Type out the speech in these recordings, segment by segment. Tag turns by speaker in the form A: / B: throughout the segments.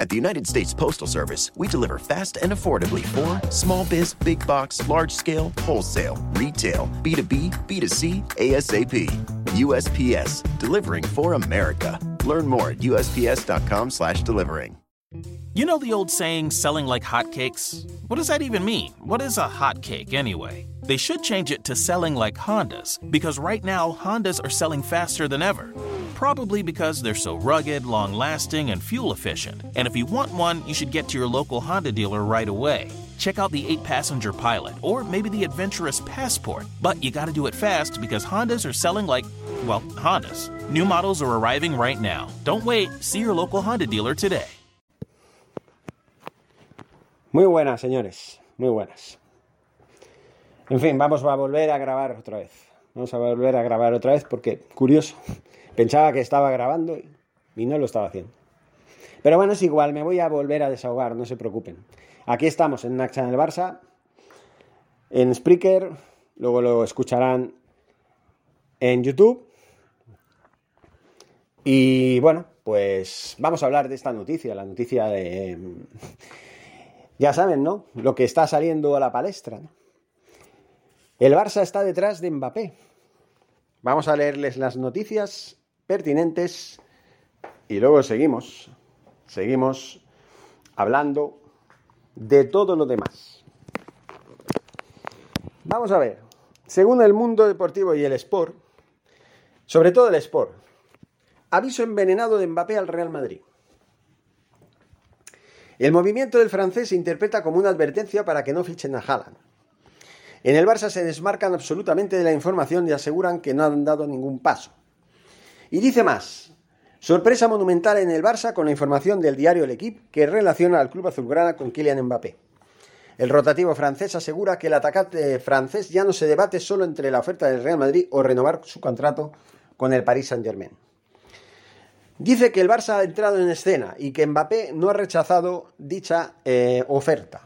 A: At the United States Postal Service, we deliver fast and affordably for small biz, big box, large scale, wholesale, retail, B2B, B2C, ASAP. USPS, delivering for America. Learn more at usps.com/slash delivering.
B: You know the old saying, selling like hotcakes? What does that even mean? What is a hotcake anyway? They should change it to selling like Hondas, because right now, Hondas are selling faster than ever. Probably because they're so rugged, long lasting, and fuel efficient. And if you want one, you should get to your local Honda dealer right away. Check out the 8 passenger pilot, or maybe the adventurous passport. But you gotta do it fast because Hondas are selling like, well, Hondas. New models are arriving right now. Don't wait, see your local Honda dealer today.
C: Muy buenas, señores, muy buenas. En fin, vamos a volver a grabar otra vez. Vamos a volver a grabar otra vez porque, curioso, pensaba que estaba grabando y no lo estaba haciendo. Pero bueno, es igual, me voy a volver a desahogar, no se preocupen. Aquí estamos en Nacha en el Barça, en Spreaker, luego lo escucharán en YouTube. Y bueno, pues vamos a hablar de esta noticia, la noticia de ya saben, ¿no? Lo que está saliendo a la palestra. El Barça está detrás de Mbappé. Vamos a leerles las noticias pertinentes y luego seguimos. Seguimos hablando de todo lo demás. Vamos a ver. Según el mundo deportivo y el sport, sobre todo el sport, aviso envenenado de Mbappé al Real Madrid. El movimiento del francés se interpreta como una advertencia para que no fichen a Haaland. En el Barça se desmarcan absolutamente de la información y aseguran que no han dado ningún paso. Y dice más, sorpresa monumental en el Barça con la información del diario El Equipe que relaciona al club azulgrana con Kylian Mbappé. El rotativo francés asegura que el atacante francés ya no se debate solo entre la oferta del Real Madrid o renovar su contrato con el Paris Saint-Germain. Dice que el Barça ha entrado en escena y que Mbappé no ha rechazado dicha eh, oferta.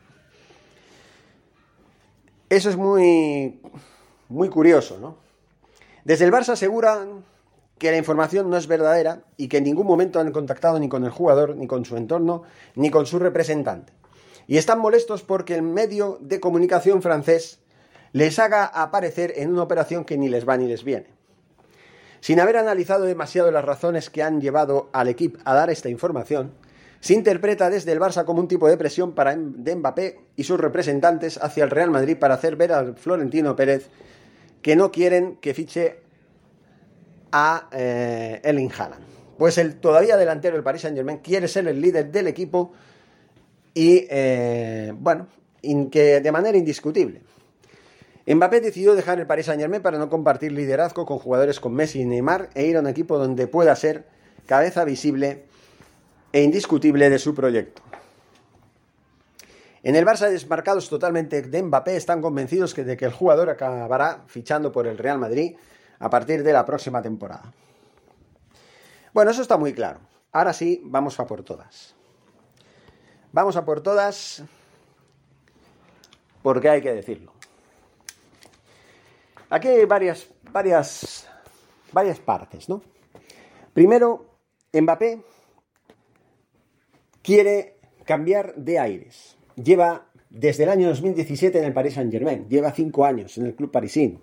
C: Eso es muy, muy curioso, ¿no? Desde el Barça aseguran que la información no es verdadera y que en ningún momento han contactado ni con el jugador, ni con su entorno, ni con su representante. Y están molestos porque el medio de comunicación francés les haga aparecer en una operación que ni les va ni les viene. Sin haber analizado demasiado las razones que han llevado al equipo a dar esta información, se interpreta desde el Barça como un tipo de presión para de Mbappé y sus representantes hacia el Real Madrid para hacer ver al Florentino Pérez que no quieren que fiche a eh, Erling Haaland. Pues el todavía delantero del Paris Saint Germain quiere ser el líder del equipo y, eh, bueno, de manera indiscutible. Mbappé decidió dejar el Paris Saint-Germain para no compartir liderazgo con jugadores con Messi y Neymar e ir a un equipo donde pueda ser cabeza visible e indiscutible de su proyecto. En el Barça, desmarcados totalmente de Mbappé, están convencidos de que el jugador acabará fichando por el Real Madrid a partir de la próxima temporada. Bueno, eso está muy claro. Ahora sí, vamos a por todas. Vamos a por todas porque hay que decirlo. Aquí hay varias, varias, varias partes, ¿no? Primero, Mbappé quiere cambiar de aires. Lleva desde el año 2017 en el Paris Saint-Germain, lleva cinco años en el club parisino,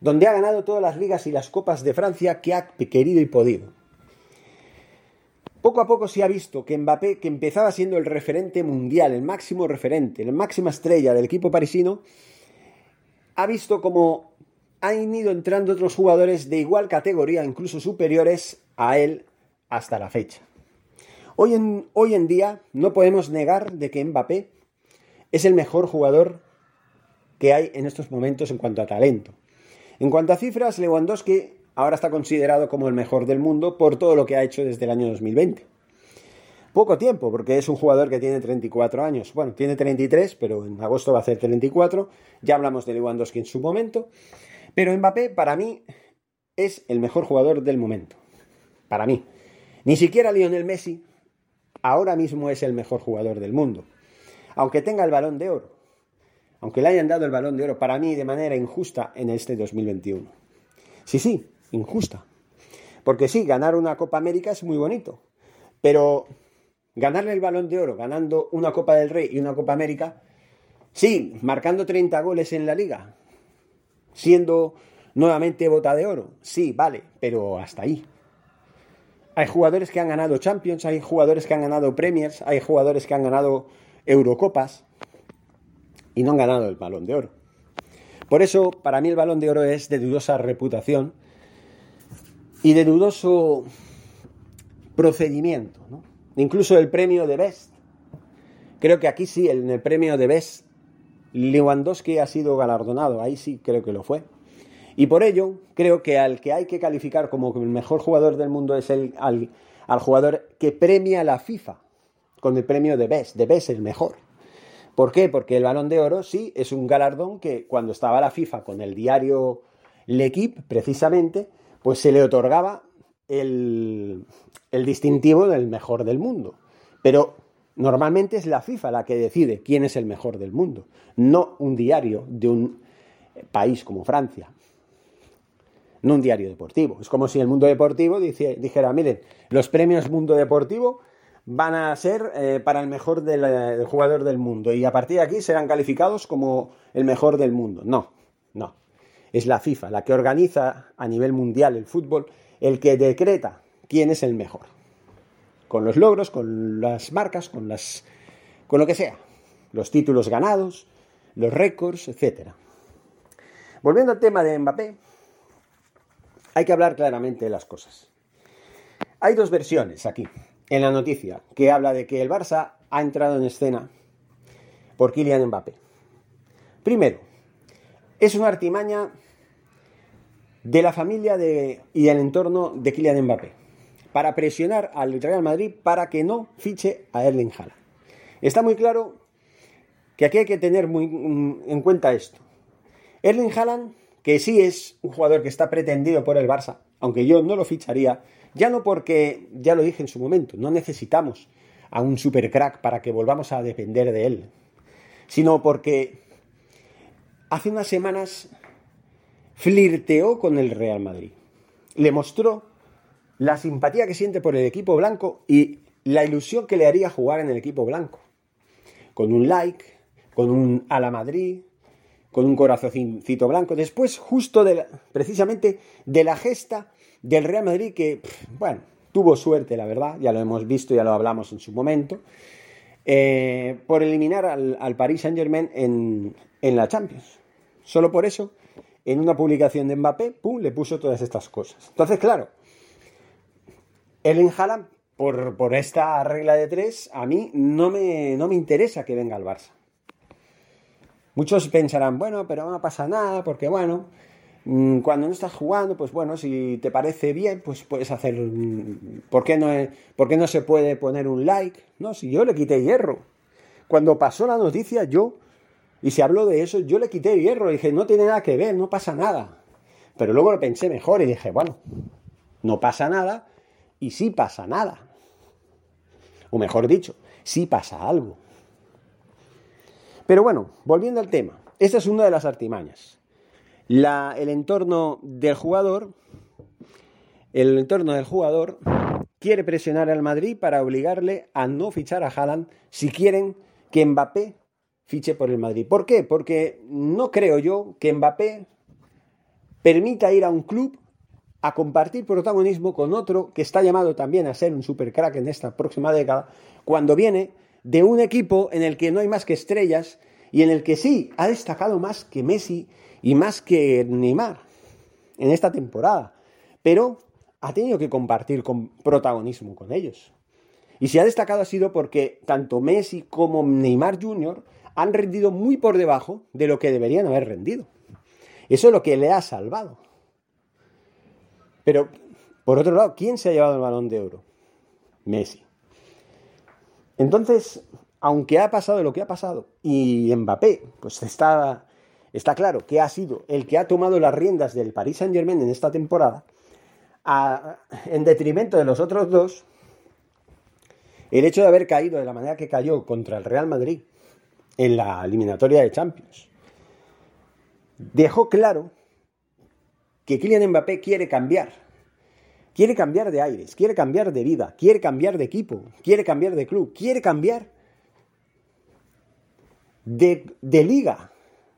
C: donde ha ganado todas las ligas y las copas de Francia que ha querido y podido. Poco a poco se ha visto que Mbappé, que empezaba siendo el referente mundial, el máximo referente, la máxima estrella del equipo parisino, ha visto como han ido entrando otros jugadores de igual categoría, incluso superiores a él hasta la fecha. Hoy en, hoy en día no podemos negar de que Mbappé es el mejor jugador que hay en estos momentos en cuanto a talento. En cuanto a cifras, Lewandowski ahora está considerado como el mejor del mundo por todo lo que ha hecho desde el año 2020. Poco tiempo, porque es un jugador que tiene 34 años. Bueno, tiene 33, pero en agosto va a hacer 34. Ya hablamos de Lewandowski en su momento. Pero Mbappé, para mí, es el mejor jugador del momento. Para mí. Ni siquiera Lionel Messi ahora mismo es el mejor jugador del mundo. Aunque tenga el balón de oro. Aunque le hayan dado el balón de oro para mí de manera injusta en este 2021. Sí, sí, injusta. Porque sí, ganar una Copa América es muy bonito. Pero ganarle el balón de oro ganando una Copa del Rey y una Copa América, sí, marcando 30 goles en la liga, siendo nuevamente bota de oro, sí, vale, pero hasta ahí. Hay jugadores que han ganado Champions, hay jugadores que han ganado Premiers, hay jugadores que han ganado Eurocopas y no han ganado el balón de oro. Por eso, para mí el balón de oro es de dudosa reputación y de dudoso procedimiento. Incluso el premio de Best. Creo que aquí sí, en el premio de Best, Lewandowski ha sido galardonado. Ahí sí creo que lo fue. Y por ello, creo que al que hay que calificar como el mejor jugador del mundo es el, al, jugador que premia la FIFA con el premio de Best. De Best el mejor. ¿Por qué? Porque el balón de oro sí es un galardón que cuando estaba la FIFA con el diario L'Equipe, precisamente, pues se le otorgaba el, distintivo del mejor del mundo. Pero normalmente es la FIFA la que decide quién es el mejor del mundo, no un diario de un país como Francia. No un diario deportivo. Es como si el mundo deportivo dijera, miren, los premios Mundo Deportivo van a ser eh, para el mejor del, jugador del mundo y a partir de aquí serán calificados como el mejor del mundo. No, no. Es la FIFA la que organiza a nivel mundial el fútbol, el que decreta quién es el mejor. Con los logros, con las marcas, con las con lo que sea, los títulos ganados, los récords, etc. Volviendo al tema de Mbappé, hay que hablar claramente de las cosas. Hay dos versiones aquí en la noticia que habla de que el Barça ha entrado en escena por Kylian Mbappé. Primero, es una artimaña de la familia de, y del entorno de Kylian Mbappé para presionar al Real Madrid para que no fiche a Erling Haaland. Está muy claro que aquí hay que tener muy en cuenta esto. Erling Haaland, que sí es un jugador que está pretendido por el Barça, aunque yo no lo ficharía, ya no porque, ya lo dije en su momento, no necesitamos a un super crack para que volvamos a depender de él, sino porque hace unas semanas flirteó con el Real Madrid. Le mostró la simpatía que siente por el equipo blanco y la ilusión que le haría jugar en el equipo blanco. Con un like, con un a la Madrid, con un corazoncito blanco. Después, justo de precisamente de la gesta del Real Madrid que, bueno, tuvo suerte, la verdad, ya lo hemos visto, ya lo hablamos en su momento, eh, por eliminar al, al, Paris Saint Germain en, en, la Champions. Solo por eso, en una publicación de Mbappé, pum, le puso todas estas cosas. Entonces, claro, el Haaland, por, por esta regla de tres, a mí no me, no me interesa que venga al Barça. Muchos pensarán, bueno, pero no pasa nada, porque bueno, Mm, cuando no estás jugando, pues bueno, si te parece bien, pues puedes hacer... ¿Por qué no, ¿por qué no se puede poner un like? No, si yo le quité hierro. Cuando pasó la noticia, yo, y se habló de eso, yo le quité hierro. Y dije, no tiene nada que ver, no pasa nada. Pero luego lo pensé mejor y dije, bueno, no pasa nada y sí pasa nada. O mejor dicho, sí pasa algo. Pero bueno, volviendo al tema, esta es una de las artimañas el entorno del jugador, el entorno del jugador quiere presionar al Madrid para obligarle a no fichar a Haaland si quieren que Mbappé fiche por el Madrid. ¿Por qué? Porque no creo yo que Mbappé permita ir a un club a compartir protagonismo con otro que está llamado también a ser un supercrack en esta próxima década, cuando viene de un equipo en el que no hay más que estrellas y en el que sí ha destacado más que Messi y más que Neymar en esta temporada, pero ha tenido que compartir con protagonismo con ellos. Y si ha destacado ha sido porque tanto Messi como Neymar Jr. han rendido muy por debajo de lo que deberían haber rendido. Eso es lo que le ha salvado. Pero, por otro lado, ¿quién se ha llevado el balón de oro? Messi. Entonces, aunque ha pasado lo que ha pasado, y Mbappé, pues está está claro que ha sido el que ha tomado las riendas del Paris Saint Germain en esta temporada, en detrimento de los otros dos, el hecho de haber caído de la manera que cayó contra el Real Madrid en la eliminatoria de Champions, dejó claro que Kylian Mbappé quiere cambiar, quiere cambiar de aires, quiere cambiar de vida, quiere cambiar de equipo, quiere cambiar de club, quiere cambiar de, liga,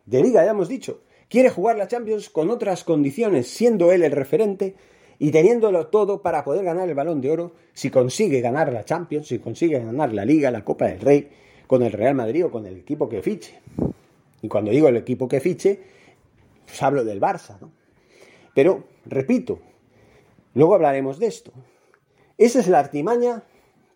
C: de liga, ya hemos dicho. Quiere jugar la Champions con otras condiciones, siendo él el referente y teniéndolo todo para poder ganar el balón de oro si consigue ganar la Champions, si consigue ganar la Liga, la Copa del Rey, con el Real Madrid o con el equipo que fiche. Y cuando digo el equipo que fiche, pues hablo del Barça. Pero, repito, luego hablaremos de esto. Esa es la artimaña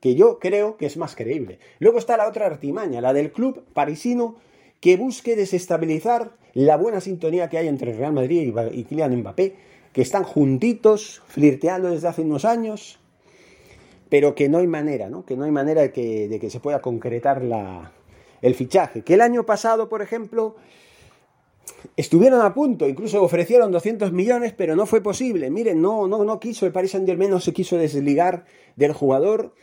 C: que yo creo que es más creíble. Luego está la otra artimaña, la del club parisino que busque desestabilizar la buena sintonía que hay entre Real Madrid y Kylian Mbappé, que están juntitos, flirteando desde hace unos años, pero que no hay manera, ¿no? Que no hay manera de que, se pueda concretar la, el fichaje. Que el año pasado, por ejemplo, estuvieron a punto, incluso ofrecieron 200 millones, pero no fue posible. Miren, no, no, no quiso, el Paris Saint Germain no se quiso desligar del jugador,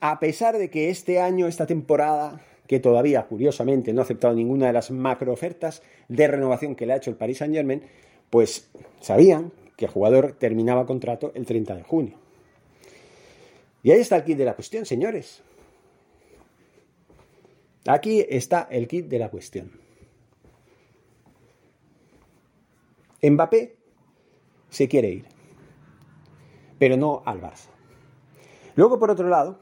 C: a pesar de que este año, esta temporada, que todavía, curiosamente, no ha aceptado ninguna de las macro ofertas de renovación que le ha hecho el Paris Saint Germain, pues sabían que el jugador terminaba contrato el 30 de junio. Y ahí está el kit de la cuestión, señores. Aquí está el kit de la cuestión. Mbappé se quiere ir, pero no al Barça. Luego, por otro lado,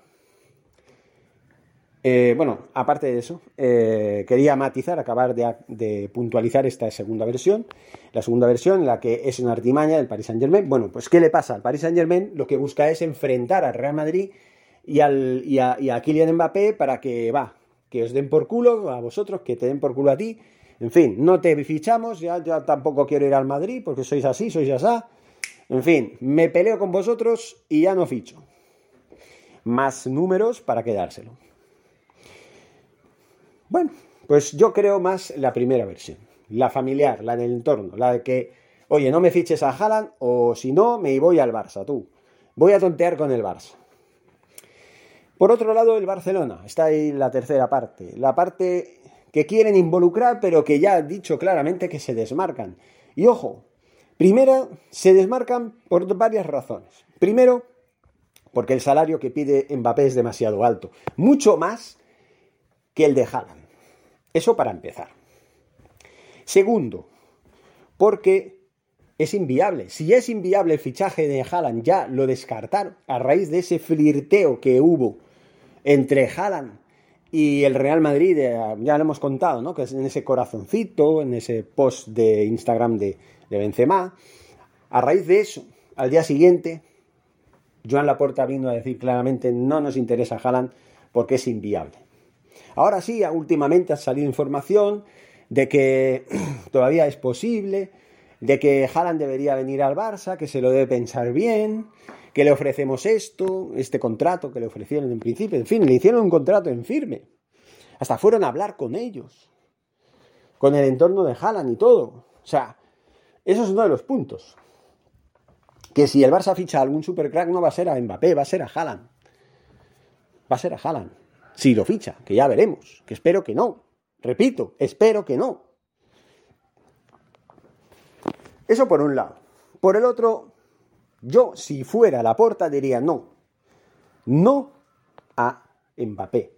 C: eh, bueno, aparte de eso, eh, quería matizar, acabar de, puntualizar esta segunda versión. La segunda versión, la que es una artimaña del Paris Saint Germain. Bueno, pues ¿qué le pasa? Al Paris Saint Germain lo que busca es enfrentar al Real Madrid y, a, Kylian Mbappé para que, va, que os den por culo a vosotros, que te den por culo a ti. En fin, no te fichamos, ya, ya tampoco quiero ir al Madrid porque sois así, sois así. En fin, me peleo con vosotros y ya no ficho. Más números para quedárselo. Bueno, pues yo creo más la primera versión, la familiar, la del entorno, la de que, oye, no me fiches a Haaland o si no, me voy al Barça, tú. Voy a tontear con el Barça. Por otro lado, el Barcelona, está ahí la tercera parte, la parte que quieren involucrar, pero que ya ha dicho claramente que se desmarcan. Y ojo, primero, se desmarcan por varias razones. Primero, porque el salario que pide Mbappé es demasiado alto, mucho más que el de Haaland. Eso para empezar. Segundo, porque es inviable. Si es inviable el fichaje de Haaland, ya lo descartaron a raíz de ese flirteo que hubo entre Haaland y el Real Madrid, eh, ya lo hemos contado, ¿no? Que es en ese corazoncito, en ese post de Instagram de, de Benzema. A raíz de eso, al día siguiente, Joan Laporta vino a decir claramente no nos interesa Haaland porque es inviable. Ahora sí, últimamente ha salido información de que todavía es posible, de que Haaland debería venir al Barça, que se lo debe pensar bien, que le ofrecemos esto, este contrato que le ofrecieron en principio, en fin, le hicieron un contrato en firme. Hasta fueron a hablar con ellos, con el entorno de Haaland y todo. O sea, eso es uno de los puntos. Que si el Barça ficha a algún supercrack no va a ser a Mbappé, va a ser a Haaland. Va a ser a Haaland. Si lo ficha, que ya veremos, que espero que no. Repito, espero que no. Eso por un lado. Por el otro, yo si fuera la porta diría no. No a Mbappé.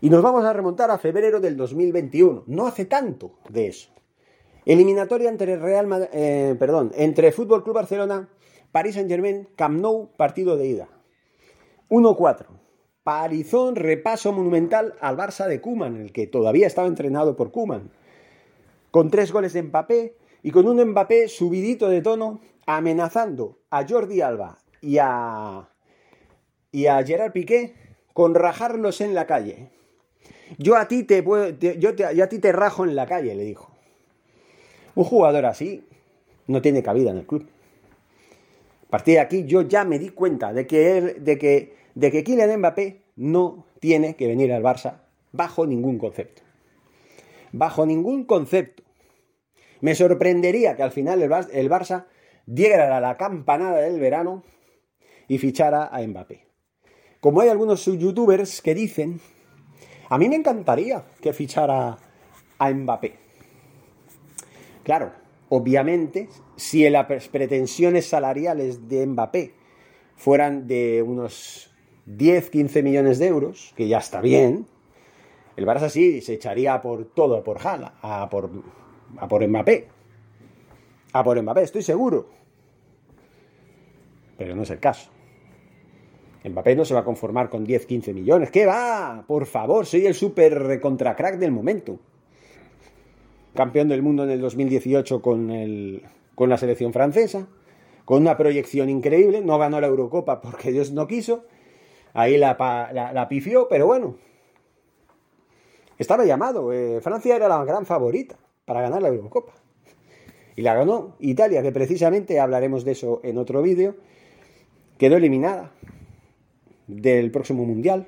C: Y nos vamos a remontar a febrero del 2021. No hace tanto de eso. Eliminatoria entre Real eh, perdón, entre Fútbol Club Barcelona, Paris Saint-Germain, Camp Nou, partido de ida. 1-4. Parizón, repaso monumental al Barça de Kuman, el que todavía estaba entrenado por Kuman. Con tres goles de Mbappé y con un Mbappé subidito de tono, amenazando a Jordi Alba y a, y a Gerard Piqué con rajarlos en la calle. Yo a ti te, yo, a ti te rajo en la calle, le dijo. Un jugador así no tiene cabida en el club. A partir de aquí yo ya me di cuenta de que, él, de que de que Kylian Mbappé no tiene que venir al Barça bajo ningún concepto. Bajo ningún concepto. Me sorprendería que al final el, Barça diera la campanada del verano y fichara a Mbappé. Como hay algunos youtubers que dicen, a mí me encantaría que fichara a Mbappé. Claro, obviamente, si las pretensiones salariales de Mbappé fueran de unos 10, 15 millones de euros, que ya está bien, el Barça sí se echaría por todo, por Jala, a por, a por Mbappé. A por Mbappé, estoy seguro. Pero no es el caso. Mbappé no se va a conformar con 10, 15 millones. ¿Qué va? Por favor, soy el super contra crack del momento. Campeón del mundo en el 2018 con, el, con la selección francesa. Con una proyección increíble. No ganó la Eurocopa porque Dios no quiso. Ahí la, la, pifió, pero bueno. Estaba llamado. Eh, Francia era la gran favorita para ganar la Eurocopa. Y la ganó Italia, que precisamente hablaremos de eso en otro vídeo. Quedó eliminada del próximo Mundial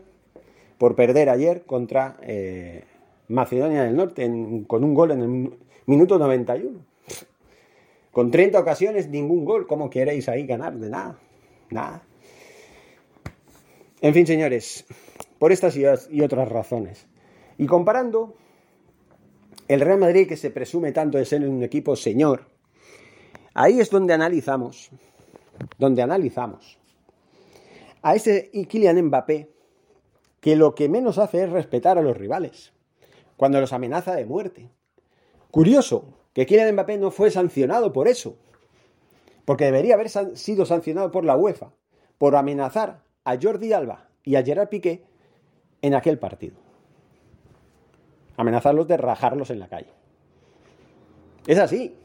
C: por perder ayer contra eh, Macedonia del Norte con un gol en el minuto 91. Con 30 ocasiones, ningún gol. ¿Cómo queréis ahí ganar? De nada. Nada. En fin, señores, por estas y otras razones. Y comparando el Real Madrid, que se presume tanto de ser un equipo señor, ahí es donde analizamos, donde analizamos a ese Kylian Mbappé que lo que menos hace es respetar a los rivales, cuando los amenaza de muerte. Curioso que Kylian Mbappé no fue sancionado por eso, porque debería haber sido sancionado por la UEFA por amenazar a Jordi Alba y a Gerard Piqué en aquel partido. Amenazarlos de rajarlos en la calle. Es así.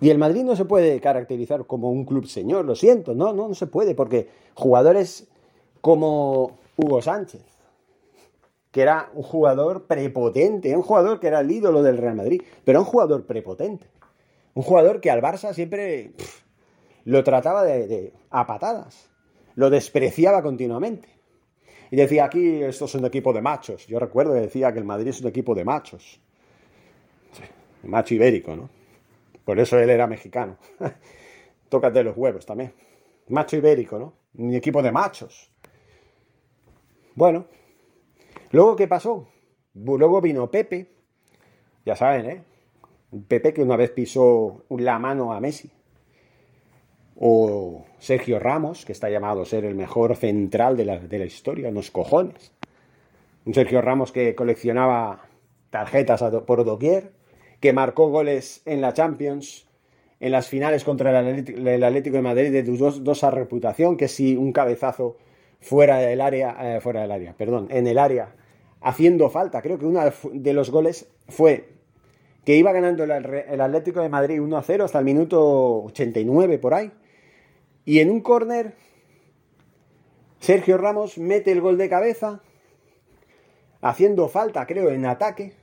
C: Y el Madrid no se puede caracterizar como un club señor, lo siento, no, no, no se puede, porque jugadores como Hugo Sánchez, que era un jugador prepotente, un jugador que era el ídolo del Real Madrid, pero un jugador prepotente, un jugador que al Barça siempre lo trataba de, a patadas, lo despreciaba continuamente. Y decía, aquí esto es un equipo de machos. Yo recuerdo que decía que el Madrid es un equipo de machos. macho ibérico, ¿no? Por eso él era mexicano. Tócate los huevos también. Macho ibérico, ¿no? Mi equipo de machos. Bueno, luego ¿qué pasó? Luego vino Pepe, ya saben, ¿eh? Pepe que una vez pisó la mano a Messi. O Sergio Ramos, que está llamado a ser el mejor central de la, de la historia, unos cojones. Un Sergio Ramos que coleccionaba tarjetas por doquier que marcó goles en la Champions, en las finales contra el Atlético, de Madrid de dos, dos a reputación, que si un cabezazo fuera del área, eh, fuera del área, perdón, en el área, haciendo falta. Creo que uno de los goles fue que iba ganando el, el Atlético de Madrid 1 a 0 hasta el minuto 89 por ahí. Y en un córner, Sergio Ramos mete el gol de cabeza, haciendo falta, creo, en ataque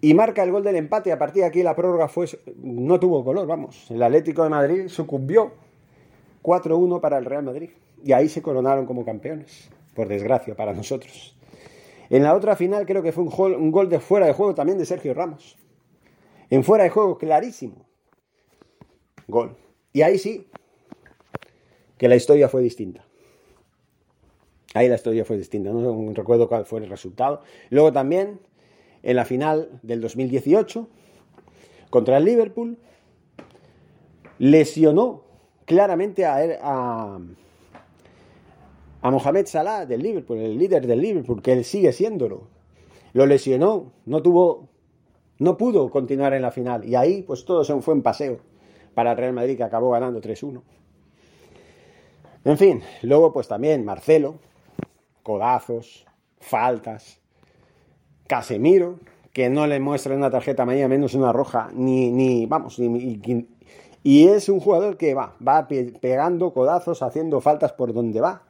C: y marca el gol del empate. A partir de aquí la prórroga fue, no tuvo color, vamos. El Atlético de Madrid sucumbió 4-1 para el Real Madrid. Y ahí se coronaron como campeones, por desgracia para nosotros. En la otra final creo que fue un un gol de fuera de juego también de Sergio Ramos. En fuera de juego, clarísimo. Gol. Y ahí sí, que la historia fue distinta. Ahí la historia fue distinta. No recuerdo cuál fue el resultado. Luego también en la final del 2018 contra el Liverpool, lesionó claramente a, a, a Mohamed Salah del Liverpool, el líder del Liverpool, que él sigue siéndolo. Lo lesionó, no tuvo, no pudo continuar en la final. Y ahí, pues todo se fue en paseo para el Real Madrid, que acabó ganando 3-1. En fin, luego pues también Marcelo, codazos, faltas, Casemiro, que no le muestra una tarjeta amarilla menos una roja, ni, ni vamos, ni, y es un jugador que va, va pegando codazos, haciendo faltas por donde va.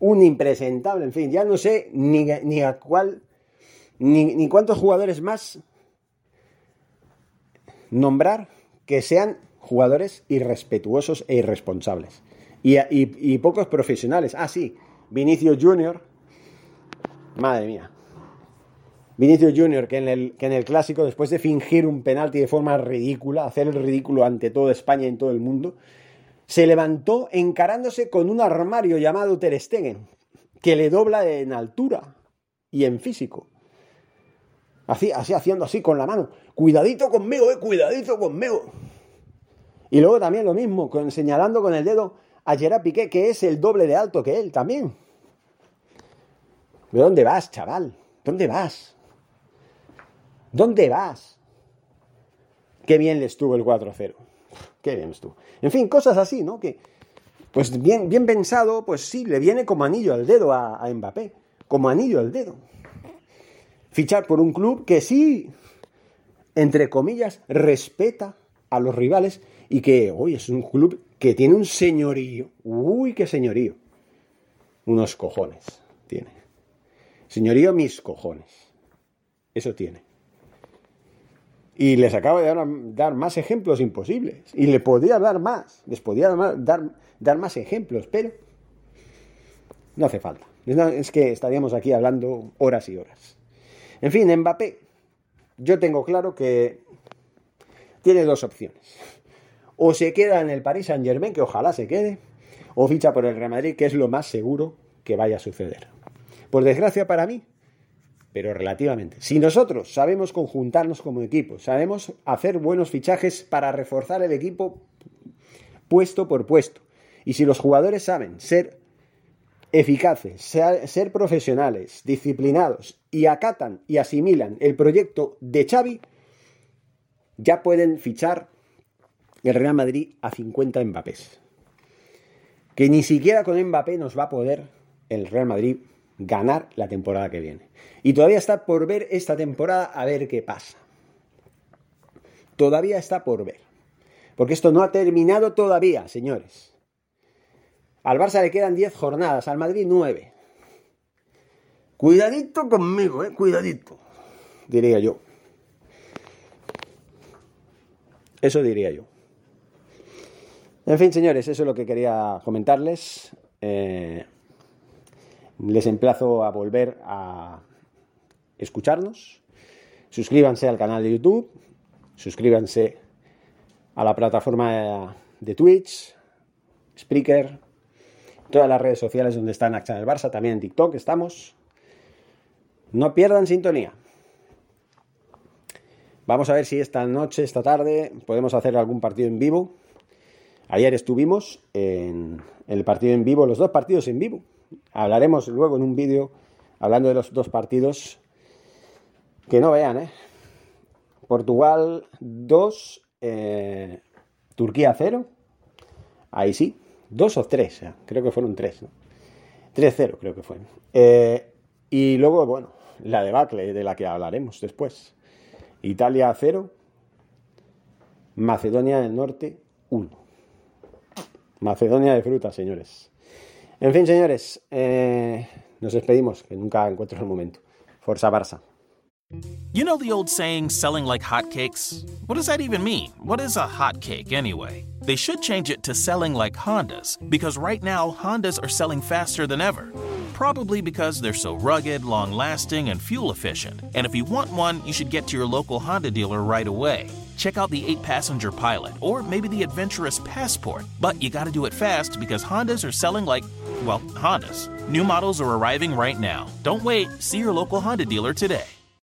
C: Un impresentable, en fin, ya no sé ni, ni a cuál, ni, ni cuántos jugadores más nombrar que sean jugadores irrespetuosos e irresponsables. Y, y, pocos profesionales. Ah, sí, Vinicio Junior. Madre mía. Vinicius Junior, que en, el, que en el clásico, después de fingir un penalti de forma ridícula, hacer el ridículo ante toda España y en todo el mundo, se levantó encarándose con un armario llamado Ter que le dobla en altura y en físico. Así, así haciendo así con la mano. Cuidadito conmigo, eh, cuidadito conmigo. Y luego también lo mismo, señalando con el dedo a Gerard Piqué, que es el doble de alto que él también. ¿De dónde vas, chaval? ¿Dónde vas? ¿Dónde vas? Qué bien le estuvo el 4-0. Qué bien estuvo. En fin, cosas así, ¿no? Que, pues bien, bien pensado, pues sí, le viene como anillo al dedo a, a Mbappé. Como anillo al dedo. Fichar por un club que sí, entre comillas, respeta a los rivales y que hoy es un club que tiene un señorío. Uy, qué señorío. Unos cojones tiene. Señorío, mis cojones. Eso tiene. Y les acabo de dar, más ejemplos imposibles. Y le podía dar más. Les podía dar, dar más ejemplos, pero no hace falta. Es que estaríamos aquí hablando horas y horas. En fin, Mbappé. Yo tengo claro que tiene dos opciones. O se queda en el Paris Saint Germain, que ojalá se quede, o ficha por el Real Madrid, que es lo más seguro que vaya a suceder. Por desgracia para mí, pero relativamente. Si nosotros sabemos conjuntarnos como equipo, sabemos hacer buenos fichajes para reforzar el equipo puesto por puesto, y si los jugadores saben ser eficaces, ser profesionales, disciplinados y acatan y asimilan el proyecto de Xavi, ya pueden fichar el Real Madrid a 50 Mbappés. Que ni siquiera con Mbappé nos va a poder el Real Madrid ganar la temporada que viene. Y todavía está por ver esta temporada a ver qué pasa. Todavía está por ver. Porque esto no ha terminado todavía, señores. Al Barça le quedan 10 jornadas, al Madrid 9. Cuidadito conmigo, eh, cuidadito, diría yo. Eso diría yo. En fin, señores, eso es lo que quería comentarles. Eh, les emplazo a volver a escucharnos. Suscríbanse al canal de YouTube. Suscríbanse a la plataforma de Twitch, Spreaker, todas las redes sociales donde están Action del Barça, también en TikTok estamos. No pierdan sintonía. Vamos a ver si esta noche, esta tarde, podemos hacer algún partido en vivo. Ayer estuvimos en el partido en vivo, los dos partidos en vivo. Hablaremos luego en un vídeo hablando de los dos partidos que no vean, ¿eh? Portugal 2, eh, Turquía 0. Ahí sí, 2 o 3, ¿eh? creo que fueron 3, ¿no? 3-0 creo que fue. Y luego, bueno, la debacle de la que hablaremos después. Italia 0, Macedonia del Norte 1. Macedonia de fruta, señores. En fin, señores, eh, nos despedimos, que nunca encuentro el momento. Forza Barça.
B: You know the old saying, selling like hotcakes? What does that even mean? What is a hotcake anyway? They should change it to selling like Hondas, because right now Hondas are selling faster than ever. Probably because they're so rugged, long lasting, and fuel efficient. And if you want one, you should get to your local Honda dealer right away. Check out the 8 passenger pilot or maybe the adventurous passport. But you gotta do it fast because Hondas are selling like, well, Hondas. New models are arriving right now. Don't wait, see your local Honda dealer today.